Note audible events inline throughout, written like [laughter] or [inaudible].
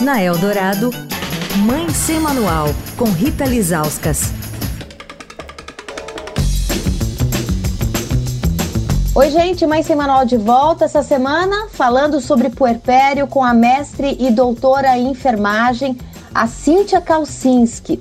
Na Eldorado, Mãe Sem Manual, com Rita Lizauskas. Oi, gente, Mãe Sem Manual de volta essa semana, falando sobre puerpério com a mestre e doutora em enfermagem, a Cíntia Kalsinski.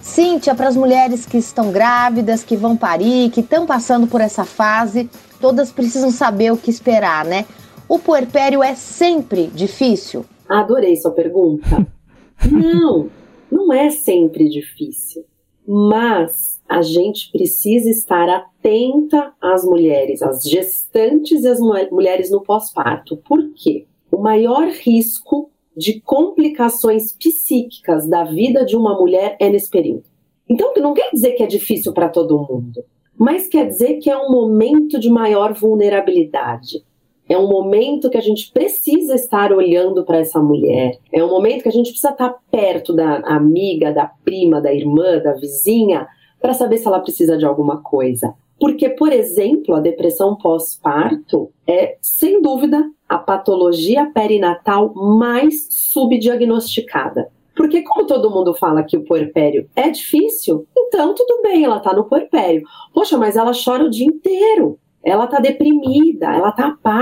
Cíntia, para as mulheres que estão grávidas, que vão parir, que estão passando por essa fase, todas precisam saber o que esperar, né? O puerpério é sempre difícil? Adorei sua pergunta. [laughs] não, não é sempre difícil. Mas a gente precisa estar atenta às mulheres, às gestantes e às mulheres no pós-parto. Por quê? O maior risco de complicações psíquicas da vida de uma mulher é nesse período. Então, não quer dizer que é difícil para todo mundo, mas quer dizer que é um momento de maior vulnerabilidade. É um momento que a gente precisa estar olhando para essa mulher. É um momento que a gente precisa estar perto da amiga, da prima, da irmã, da vizinha, para saber se ela precisa de alguma coisa. Porque, por exemplo, a depressão pós-parto é, sem dúvida, a patologia perinatal mais subdiagnosticada. Porque, como todo mundo fala que o puerpério é difícil, então tudo bem, ela está no puerpério. Poxa, mas ela chora o dia inteiro. Ela tá deprimida, ela tá apática.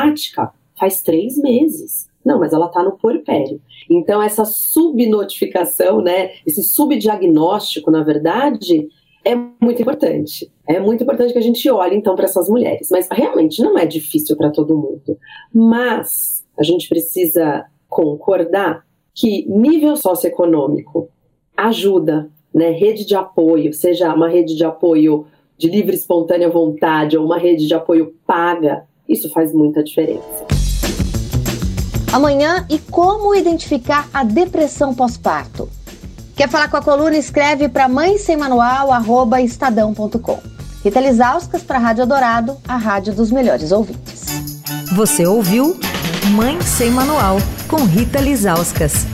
Faz três meses. Não, mas ela tá no puerpério. Então, essa subnotificação, né, esse subdiagnóstico, na verdade, é muito importante. É muito importante que a gente olhe, então, para essas mulheres. Mas realmente não é difícil para todo mundo. Mas a gente precisa concordar que nível socioeconômico ajuda, né? Rede de apoio, seja uma rede de apoio de livre espontânea vontade ou uma rede de apoio paga, isso faz muita diferença. Amanhã e como identificar a depressão pós-parto? Quer falar com a coluna? Escreve para mãe sem manual estadão.com. Rita Lisauskas para a Rádio Dourado, a rádio dos melhores ouvintes. Você ouviu Mãe sem Manual com Rita Lisauskas.